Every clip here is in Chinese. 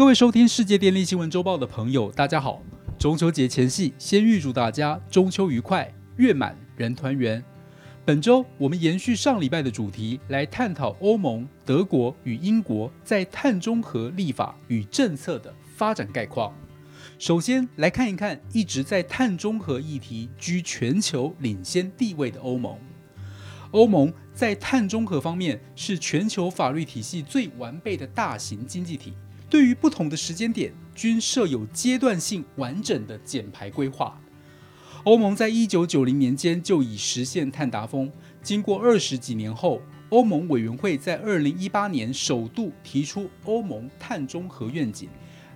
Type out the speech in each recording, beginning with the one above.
各位收听世界电力新闻周报的朋友，大家好！中秋节前夕，先预祝大家中秋愉快，月满人团圆。本周我们延续上礼拜的主题，来探讨欧盟、德国与英国在碳中和立法与政策的发展概况。首先来看一看一直在碳中和议题居全球领先地位的欧盟。欧盟在碳中和方面是全球法律体系最完备的大型经济体。对于不同的时间点，均设有阶段性完整的减排规划。欧盟在一九九零年间就已实现碳达峰，经过二十几年后，欧盟委员会在二零一八年首度提出欧盟碳中和愿景，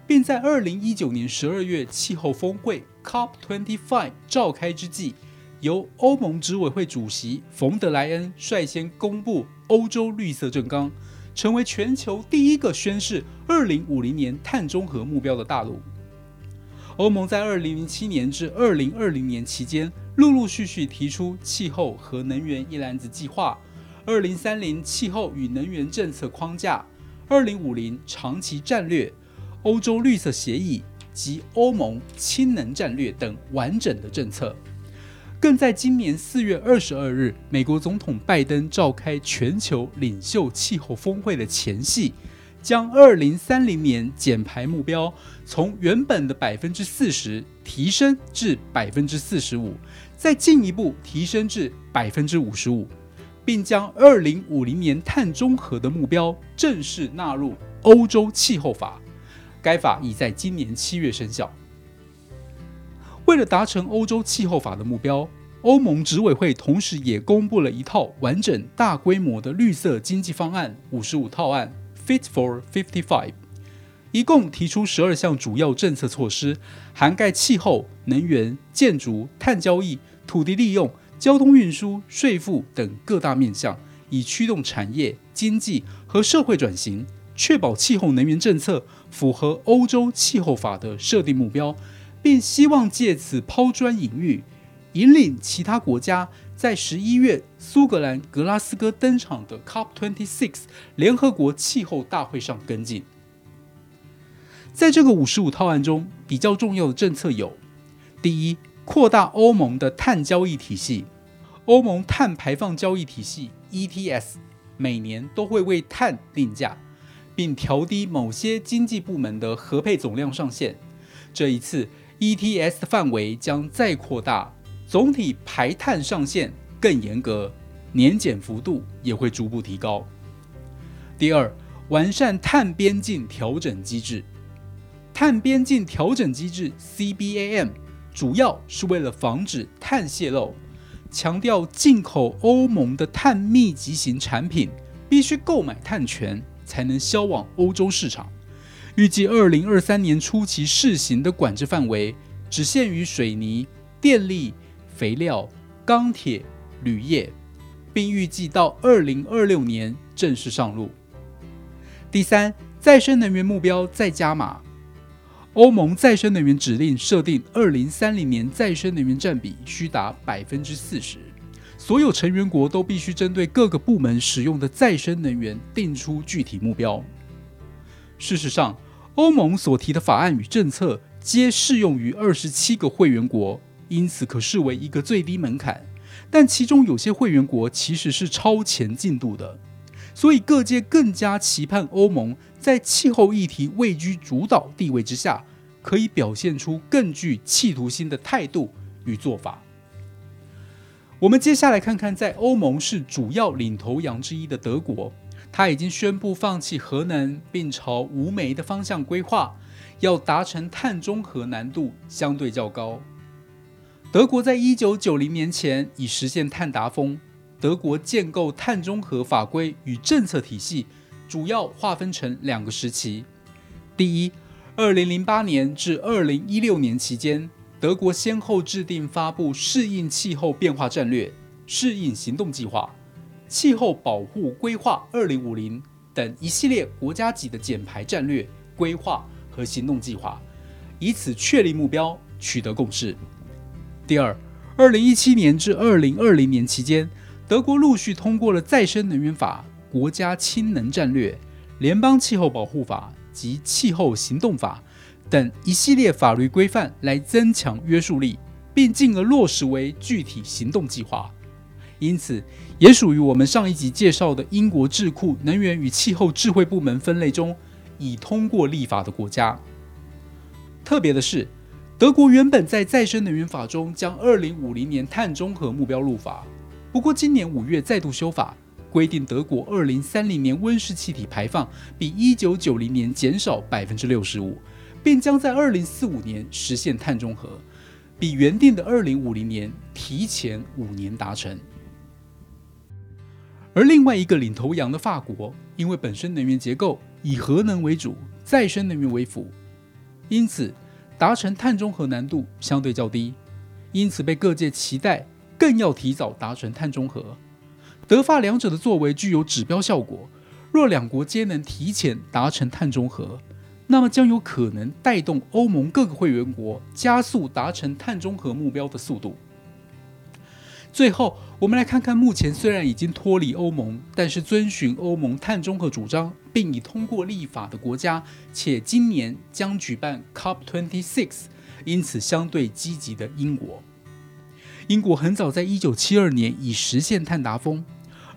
并在二零一九年十二月气候峰会 （COP25） 召开之际，由欧盟执委会主席冯德莱恩率先公布欧洲绿色政纲。成为全球第一个宣誓二零五零年碳中和目标的大陆。欧盟在二零零七年至二零二零年期间，陆陆续续提出气候和能源一揽子计划、二零三零气候与能源政策框架、二零五零长期战略、欧洲绿色协议及欧盟氢能战略等完整的政策。更在今年四月二十二日，美国总统拜登召开全球领袖气候峰会的前夕，将二零三零年减排目标从原本的百分之四十提升至百分之四十五，再进一步提升至百分之五十五，并将二零五零年碳中和的目标正式纳入欧洲气候法。该法已在今年七月生效。为了达成欧洲气候法的目标，欧盟执委会同时也公布了一套完整、大规模的绿色经济方案——五十五套案 （Fit for Fifty Five），一共提出十二项主要政策措施，涵盖气候、能源、建筑、碳交易、土地利用、交通运输、税负等各大面向，以驱动产业、经济和社会转型，确保气候能源政策符合欧洲气候法的设定目标。并希望借此抛砖引玉，引领其他国家在十一月苏格兰格拉斯哥登场的 COP26 联合国气候大会上跟进。在这个五十五套案中，比较重要的政策有：第一，扩大欧盟的碳交易体系。欧盟碳排放交易体系 ETS 每年都会为碳定价，并调低某些经济部门的核配总量上限。这一次。ETS 的范围将再扩大，总体排碳上限更严格，年减幅度也会逐步提高。第二，完善碳边境调整机制。碳边境调整机制 （CBAM） 主要是为了防止碳泄漏，强调进口欧盟的碳密集型产品必须购买碳权才能销往欧洲市场。预计二零二三年初期试行的管制范围只限于水泥、电力、肥料、钢铁、铝业，并预计到二零二六年正式上路。第三，再生能源目标再加码。欧盟再生能源指令设定，二零三零年再生能源占比需达百分之四十，所有成员国都必须针对各个部门使用的再生能源定出具体目标。事实上，欧盟所提的法案与政策皆适用于二十七个会员国，因此可视为一个最低门槛。但其中有些会员国其实是超前进度的，所以各界更加期盼欧盟在气候议题位居主导地位之下，可以表现出更具企图心的态度与做法。我们接下来看看，在欧盟是主要领头羊之一的德国。他已经宣布放弃核能，并朝无煤的方向规划，要达成碳中和难度相对较高。德国在一九九零年前已实现碳达峰。德国建构碳中和法规与政策体系，主要划分成两个时期：第一，二零零八年至二零一六年期间，德国先后制定发布适应气候变化战略、适应行动计划。气候保护规划二零五零等一系列国家级的减排战略规划和行动计划，以此确立目标，取得共识。第二，二零一七年至二零二零年期间，德国陆续通过了再生能源法、国家氢能战略、联邦气候保护法、及气候行动法等一系列法律规范来增强约束力，并进而落实为具体行动计划。因此，也属于我们上一集介绍的英国智库能源与气候智慧部门分类中已通过立法的国家。特别的是，德国原本在再生能源法中将2050年碳中和目标入法，不过今年五月再度修法，规定德国2030年温室气体排放比1990年减少65%，并将在2045年实现碳中和，比原定的2050年提前五年达成。而另外一个领头羊的法国，因为本身能源结构以核能为主，再生能源为辅，因此达成碳中和难度相对较低，因此被各界期待更要提早达成碳中和。德法两者的作为具有指标效果，若两国皆能提前达成碳中和，那么将有可能带动欧盟各个会员国加速达成碳中和目标的速度。最后，我们来看看目前虽然已经脱离欧盟，但是遵循欧盟碳中和主张并已通过立法的国家，且今年将举办 COP26，因此相对积极的英国。英国很早在1972年已实现碳达峰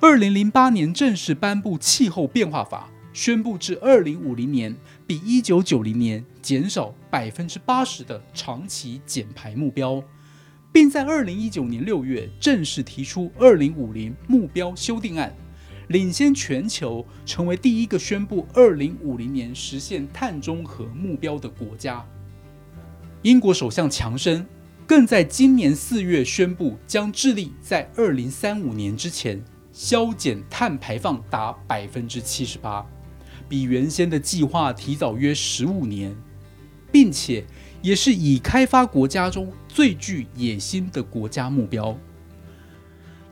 ，2008年正式颁布气候变化法，宣布至2050年比1990年减少80%的长期减排目标。并在二零一九年六月正式提出二零五零目标修订案，领先全球，成为第一个宣布二零五零年实现碳中和目标的国家。英国首相强生更在今年四月宣布，将致力在二零三五年之前削减碳排放达百分之七十八，比原先的计划提早约十五年，并且。也是已开发国家中最具野心的国家目标。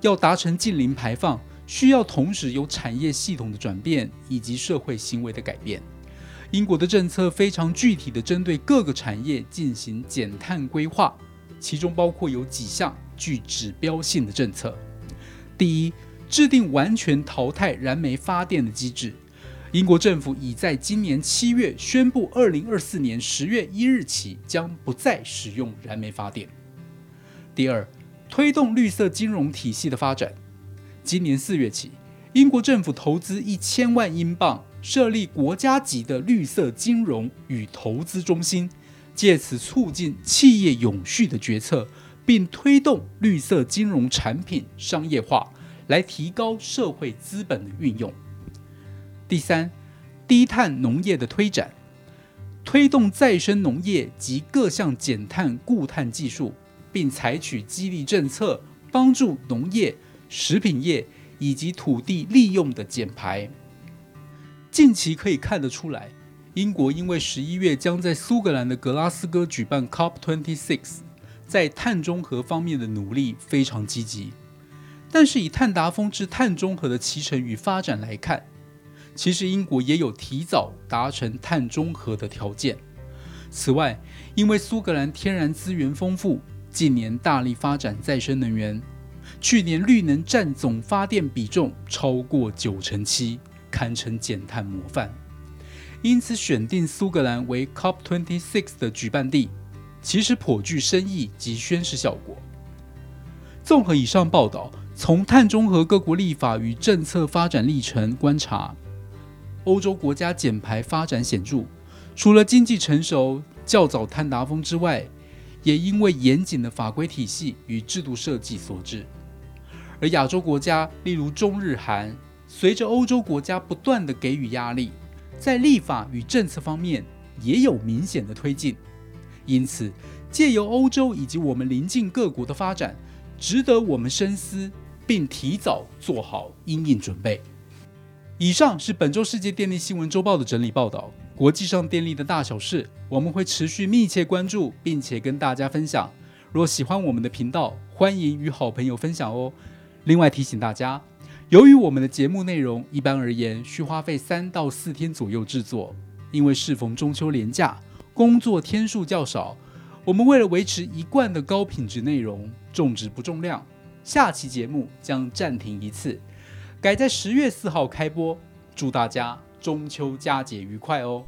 要达成近零排放，需要同时有产业系统的转变以及社会行为的改变。英国的政策非常具体的针对各个产业进行减碳规划，其中包括有几项具指标性的政策：第一，制定完全淘汰燃煤发电的机制。英国政府已在今年七月宣布，二零二四年十月一日起将不再使用燃煤发电。第二，推动绿色金融体系的发展。今年四月起，英国政府投资一千万英镑，设立国家级的绿色金融与投资中心，借此促进企业永续的决策，并推动绿色金融产品商业化，来提高社会资本的运用。第三，低碳农业的推展，推动再生农业及各项减碳固碳技术，并采取激励政策，帮助农业、食品业以及土地利用的减排。近期可以看得出来，英国因为十一月将在苏格兰的格拉斯哥举办 COP26，在碳中和方面的努力非常积极。但是以碳达峰至碳中和的脐程与发展来看，其实英国也有提早达成碳中和的条件。此外，因为苏格兰天然资源丰富，近年大力发展再生能源，去年绿能占总发电比重超过九成七，堪称减碳模范。因此，选定苏格兰为 COP26 的举办地，其实颇具深意及宣示效果。综合以上报道，从碳中和各国立法与政策发展历程观察。欧洲国家减排发展显著，除了经济成熟、较早碳达峰之外，也因为严谨的法规体系与制度设计所致。而亚洲国家，例如中日韩，随着欧洲国家不断的给予压力，在立法与政策方面也有明显的推进。因此，借由欧洲以及我们邻近各国的发展，值得我们深思，并提早做好应应准备。以上是本周世界电力新闻周报的整理报道。国际上电力的大小事，我们会持续密切关注，并且跟大家分享。若喜欢我们的频道，欢迎与好朋友分享哦。另外提醒大家，由于我们的节目内容一般而言需花费三到四天左右制作，因为适逢中秋连假，工作天数较少，我们为了维持一贯的高品质内容，重质不重量，下期节目将暂停一次。改在十月四号开播，祝大家中秋佳节愉快哦！